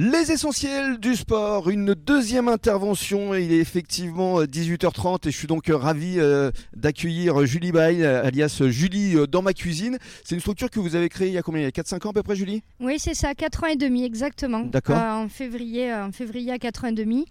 Les essentiels du sport, une deuxième intervention. Il est effectivement 18h30 et je suis donc ravi euh, d'accueillir Julie Bail, alias Julie euh, dans ma cuisine. C'est une structure que vous avez créée il y a combien? Il y a 4-5 ans à peu près, Julie? Oui, c'est ça, 4 ans et demi exactement. D'accord. Euh, en, février, en février à 4 ans et demi.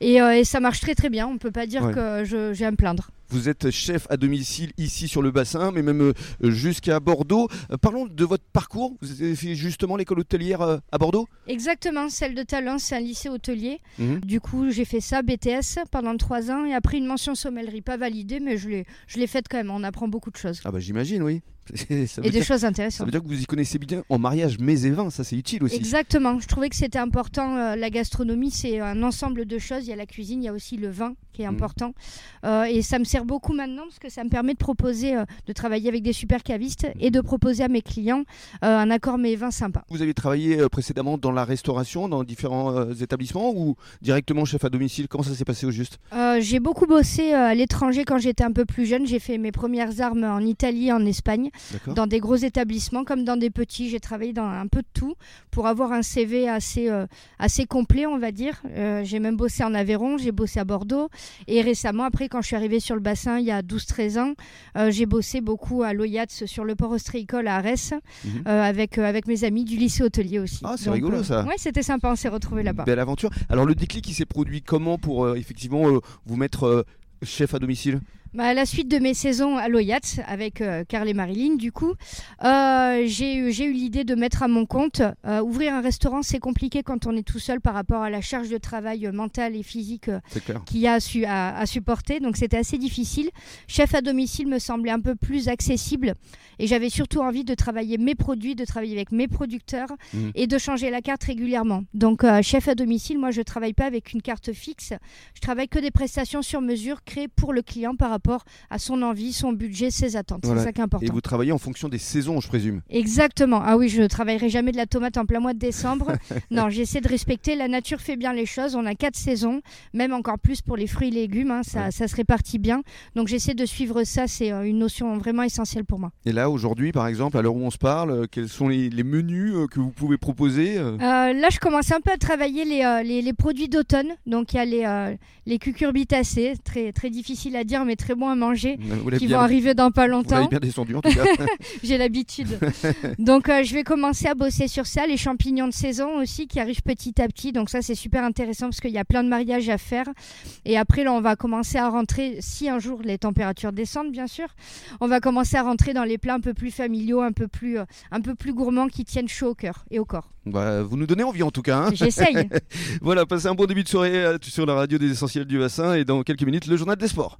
Et, et ça marche très très bien, on ne peut pas dire Ouais. que j'ai à me plaindre. Vous êtes chef à domicile ici sur le bassin, mais même euh, jusqu'à Bordeaux. Euh, Parlons de votre parcours. Vous avez fait justement l'école hôtelière euh, à Bordeaux? Exactement, celle de Talent, c'est un lycée hôtelier. Mhm. Du coup, j'ai fait ça, BTS, pendant 3 ans. Et après, une mention sommellerie, pas validée, mais je l'ai je l'ai faite quand même. On apprend beaucoup de choses. Ah bah j'imagine, oui. ça, Et des dire, choses ça intéressantes. veut dire que vous y connaissez bien en mariage, mets et vins, ça c'est utile aussi. Exactement, je trouvais que c'était important. euh, la gastronomie, c'est un ensemble de choses. Il y a la cuisine, il y a aussi le vin qui est Mhm. important. Euh, et ça me sert beaucoup maintenant parce que ça me permet de proposer, euh, de travailler avec des super cavistes et de proposer à mes clients euh, un accord mes vins sympa. Vous avez travaillé précédemment dans la restauration, dans différents établissements ou directement chef à domicile? Comment ça s'est passé au juste? Euh, j'ai beaucoup bossé euh, à l'étranger quand j'étais un peu plus jeune. J'ai fait mes premières armes en Italie, en Espagne, dans des gros établissements comme dans des petits. J'ai travaillé dans un peu de tout pour avoir un CV assez, euh, assez complet, on va dire. Euh, j'ai même bossé en Aveyron, j'ai bossé à Bordeaux. Et récemment, après, quand je suis arrivée sur le bassin il y a 12-13 ans, j'ai bossé beaucoup à l'Oyats sur le port ostréicole à Arès Mhm. avec, avec mes amis du lycée hôtelier aussi. Ah, c'est rigolo, ça. Ouais, c'était sympa, on s'est retrouvés là-bas. Belle aventure. Alors le déclic, il s'est produit comment pour effectivement vous mettre euh, chef à domicile? Bah, à la suite de mes saisons à l'Oyat avec euh, Carl et Marilyn, du coup, euh, j'ai eu, l'idée de mettre à mon compte. Euh, ouvrir un restaurant, c'est compliqué quand on est tout seul par rapport à la charge de travail euh, mentale et physique qu'il y a à, su- à- à supporter. Donc c'était assez difficile. Chef à domicile me semblait un peu plus accessible et j'avais surtout envie de travailler mes produits, de travailler avec mes producteurs Mhm. et de changer la carte régulièrement. Donc chef à domicile, moi je travaille pas avec une carte fixe. Je travaille que des prestations sur mesure créées pour le client par rapport à son envie, son budget, ses attentes. Voilà. C'est ça qui est important. Et vous travaillez en fonction des saisons, je présume. Exactement. Ah oui, je ne travaillerai jamais de la tomate en plein mois de décembre. non, j'essaie de respecter. La nature fait bien les choses. On a quatre saisons, même encore plus pour les fruits et légumes. hein, ça, Ouais. ça se répartit bien. Donc j'essaie de suivre ça. C'est euh, une notion vraiment essentielle pour moi. Et là, aujourd'hui, par exemple, à l'heure où on se parle, euh, quels sont les, les menus euh, que vous pouvez proposer Euh, là, je commence un peu à travailler les, euh, les, les produits d'automne. Donc il y a les, euh, les cucurbitacées, très, très difficile à dire, mais très bon à manger. Vous Qui bien, vont arriver dans pas vous longtemps. bien descendu en tout cas. J'ai l'habitude. Donc euh, je vais commencer à bosser sur ça. Les champignons de saison aussi qui arrivent petit à petit. Donc ça c'est super intéressant parce qu'il y a plein de mariages à faire. Et après là on va commencer à rentrer, si un jour les températures descendent bien sûr, on va commencer à rentrer dans les plats un peu plus familiaux, un peu plus, euh, un peu plus gourmands qui tiennent chaud au cœur et au corps. Bah, vous nous donnez envie en tout cas. hein. J'essaye. voilà, passez un bon début de soirée euh, sur la radio des essentiels du bassin et dans quelques minutes le journal des sports.